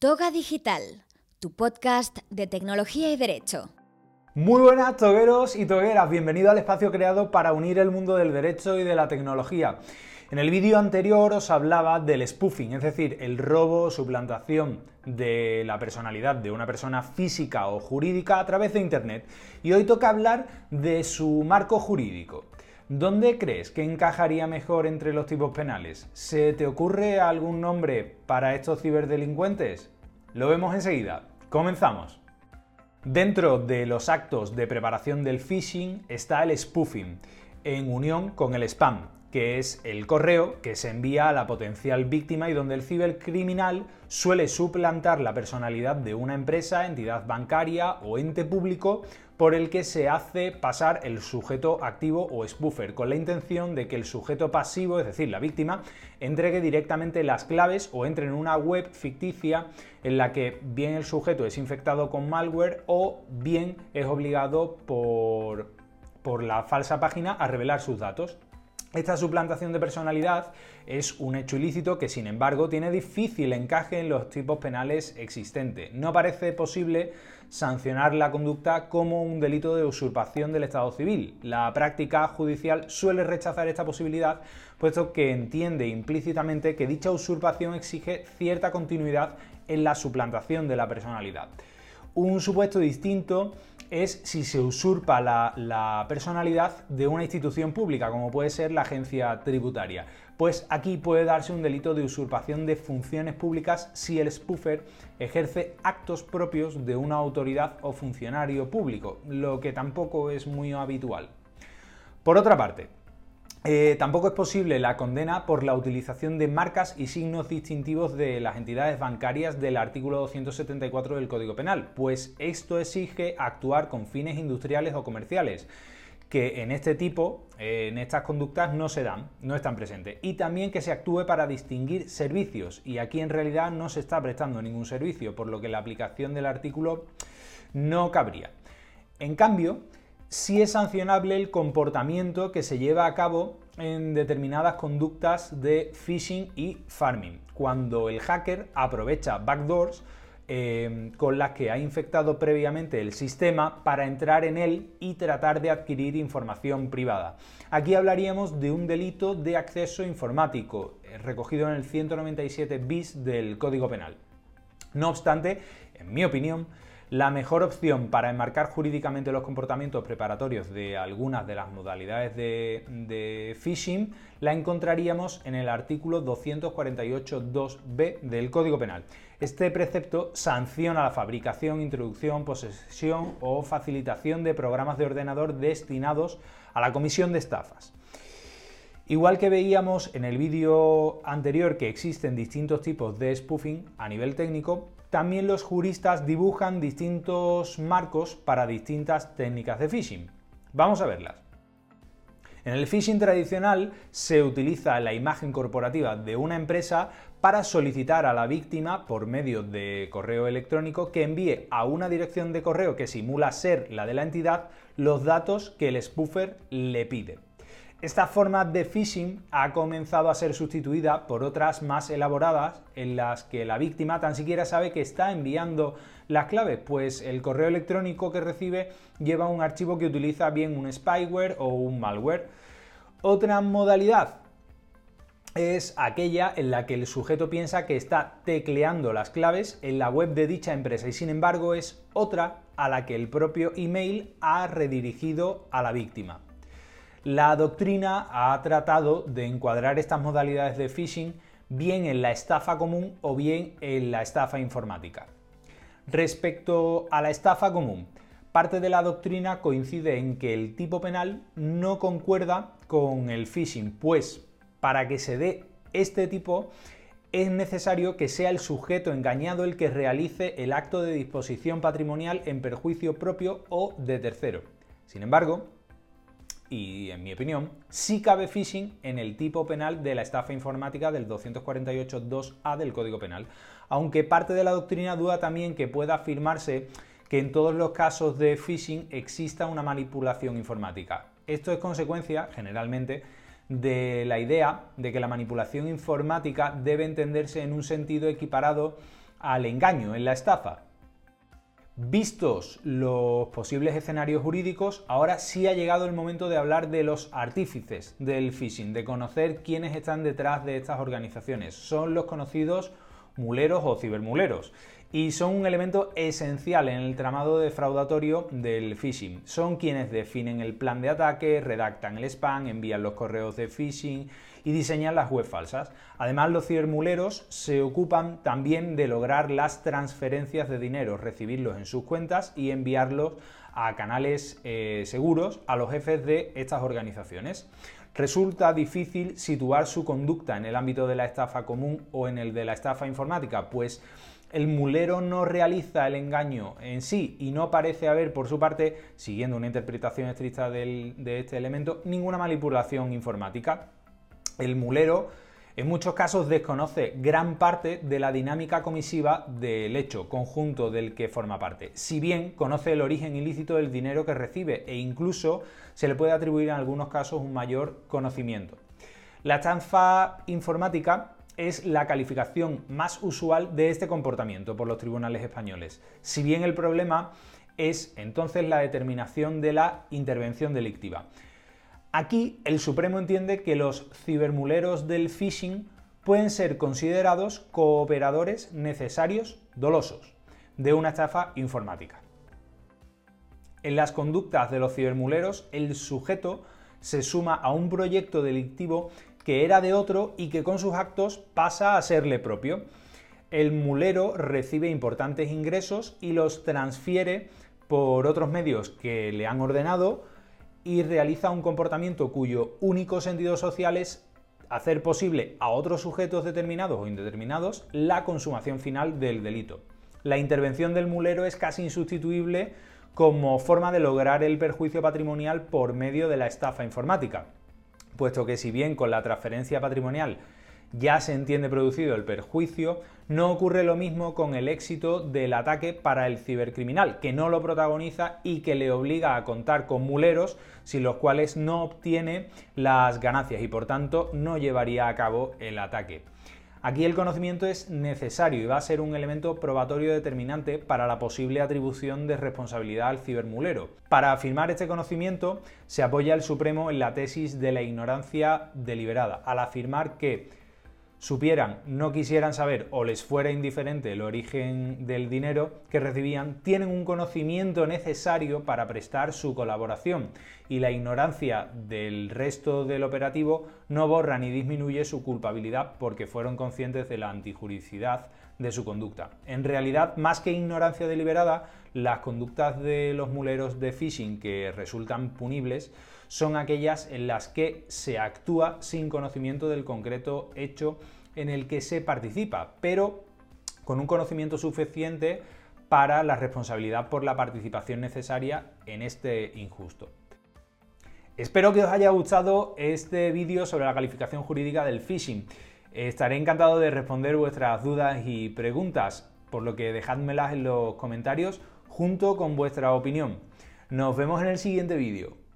Toga Digital, tu podcast de tecnología y derecho. Muy buenas togueros y togueras, bienvenido al espacio creado para unir el mundo del derecho y de la tecnología. En el vídeo anterior os hablaba del spoofing, es decir, el robo o suplantación de la personalidad de una persona física o jurídica a través de Internet. Y hoy toca hablar de su marco jurídico. ¿Dónde crees que encajaría mejor entre los tipos penales? ¿Se te ocurre algún nombre para estos ciberdelincuentes? Lo vemos enseguida. Comenzamos. Dentro de los actos de preparación del phishing está el spoofing, en unión con el spam, que es el correo que se envía a la potencial víctima y donde el cibercriminal suele suplantar la personalidad de una empresa, entidad bancaria o ente público por el que se hace pasar el sujeto activo o spoofer, con la intención de que el sujeto pasivo, es decir, la víctima, entregue directamente las claves o entre en una web ficticia en la que bien el sujeto es infectado con malware o bien es obligado por, por la falsa página a revelar sus datos. Esta suplantación de personalidad es un hecho ilícito que sin embargo tiene difícil encaje en los tipos penales existentes. No parece posible sancionar la conducta como un delito de usurpación del Estado civil. La práctica judicial suele rechazar esta posibilidad puesto que entiende implícitamente que dicha usurpación exige cierta continuidad en la suplantación de la personalidad. Un supuesto distinto es si se usurpa la, personalidad de una institución pública, como puede ser la agencia tributaria. Pues aquí puede darse un delito de usurpación de funciones públicas si el spoofer ejerce actos propios de una autoridad o funcionario público, lo que tampoco es muy habitual. Por otra parte, eh, tampoco es posible la condena por la utilización de marcas y signos distintivos de las entidades bancarias del artículo 274 del Código Penal, pues esto exige actuar con fines industriales o comerciales que en este tipo, en estas conductas no se dan, no están presentes. Y también que se actúe para distinguir servicios. Y aquí en realidad no se está prestando ningún servicio, por lo que la aplicación del artículo no cabría. En cambio, sí es sancionable el comportamiento que se lleva a cabo en determinadas conductas de phishing y farming, cuando el hacker aprovecha backdoors eh, con las que ha infectado previamente el sistema para entrar en él y tratar de adquirir información privada. Aquí hablaríamos de un delito de acceso informático, eh, recogido en el 197 bis del Código Penal. No obstante, en mi opinión, la mejor opción para enmarcar jurídicamente los comportamientos preparatorios de algunas de las modalidades de, phishing la encontraríamos en el artículo 248.2b del Código Penal. Este precepto sanciona la fabricación, introducción, posesión o facilitación de programas de ordenador destinados a la comisión de estafas. Igual que veíamos en el vídeo anterior que existen distintos tipos de spoofing a nivel técnico, también los juristas dibujan distintos marcos para distintas técnicas de phishing. Vamos a verlas. En el phishing tradicional se utiliza la imagen corporativa de una empresa para solicitar a la víctima por medio de correo electrónico que envíe a una dirección de correo que simula ser la de la entidad los datos que el spoofer le pide. Esta forma de phishing ha comenzado a ser sustituida por otras más elaboradas en las que la víctima tan siquiera sabe que está enviando las claves, pues el correo electrónico que recibe lleva un archivo que utiliza bien un spyware o un malware. Otra modalidad es aquella en la que el sujeto piensa que está tecleando las claves en la web de dicha empresa y sin embargo es otra a la que el propio email ha redirigido a la víctima. La doctrina ha tratado de encuadrar estas modalidades de phishing bien en la estafa común o bien en la estafa informática. Respecto a la estafa común, parte de la doctrina coincide en que el tipo penal no concuerda con el phishing, pues para que se dé este tipo es necesario que sea el sujeto engañado el que realice el acto de disposición patrimonial en perjuicio propio o de tercero. Sin embargo, y en mi opinión, sí cabe phishing en el tipo penal de la estafa informática del 248.2a del Código Penal, aunque parte de la doctrina duda también que pueda afirmarse que en todos los casos de phishing exista una manipulación informática. Esto es consecuencia, generalmente, de la idea de que la manipulación informática debe entenderse en un sentido equiparado al engaño, en la estafa. Vistos los posibles escenarios jurídicos, ahora sí ha llegado el momento de hablar de los artífices del phishing, de conocer quiénes están detrás de estas organizaciones. Son los conocidos muleros o cibermuleros y son un elemento esencial en el tramado defraudatorio del phishing. Son quienes definen el plan de ataque, redactan el spam, envían los correos de phishing y diseñan las web falsas. Además, los cibermuleros se ocupan también de lograr las transferencias de dinero, recibirlos en sus cuentas y enviarlos a canales eh, seguros a los jefes de estas organizaciones. Resulta difícil situar su conducta en el ámbito de la estafa común o en el de la estafa informática, pues el mulero no realiza el engaño en sí y no parece haber por su parte, siguiendo una interpretación estricta de este elemento, ninguna manipulación informática. El mulero en muchos casos desconoce gran parte de la dinámica comisiva del hecho conjunto del que forma parte, si bien conoce el origen ilícito del dinero que recibe e incluso se le puede atribuir en algunos casos un mayor conocimiento. La estafa informática es la calificación más usual de este comportamiento por los tribunales españoles, si bien el problema es entonces la determinación de la intervención delictiva. Aquí el Supremo entiende que los cibermuleros del phishing pueden ser considerados cooperadores necesarios dolosos de una estafa informática. En las conductas de los cibermuleros, el sujeto se suma a un proyecto delictivo que era de otro y que con sus actos pasa a serle propio. El mulero recibe importantes ingresos y los transfiere por otros medios que le han ordenado y realiza un comportamiento cuyo único sentido social es hacer posible a otros sujetos determinados o indeterminados la consumación final del delito. La intervención del mulero es casi insustituible como forma de lograr el perjuicio patrimonial por medio de la estafa informática puesto que si bien con la transferencia patrimonial ya se entiende producido el perjuicio, no ocurre lo mismo con el éxito del ataque para el cibercriminal, que no lo protagoniza y que le obliga a contar con muleros sin los cuales no obtiene las ganancias y por tanto no llevaría a cabo el ataque. Aquí el conocimiento es necesario y va a ser un elemento probatorio determinante para la posible atribución de responsabilidad al cibermulero. Para afirmar este conocimiento se apoya el Supremo en la tesis de la ignorancia deliberada, al afirmar que supieran, no quisieran saber o les fuera indiferente el origen del dinero que recibían, tienen un conocimiento necesario para prestar su colaboración. Y la ignorancia del resto del operativo no borra ni disminuye su culpabilidad porque fueron conscientes de la antijuricidad de su conducta. En realidad, más que ignorancia deliberada, las conductas de los muleros de phishing que resultan punibles son aquellas en las que se actúa sin conocimiento del concreto hecho en el que se participa, pero con un conocimiento suficiente para la responsabilidad por la participación necesaria en este injusto. Espero que os haya gustado este vídeo sobre la calificación jurídica del phishing. Estaré encantado de responder vuestras dudas y preguntas, por lo que dejádmelas en los comentarios junto con vuestra opinión. Nos vemos en el siguiente vídeo.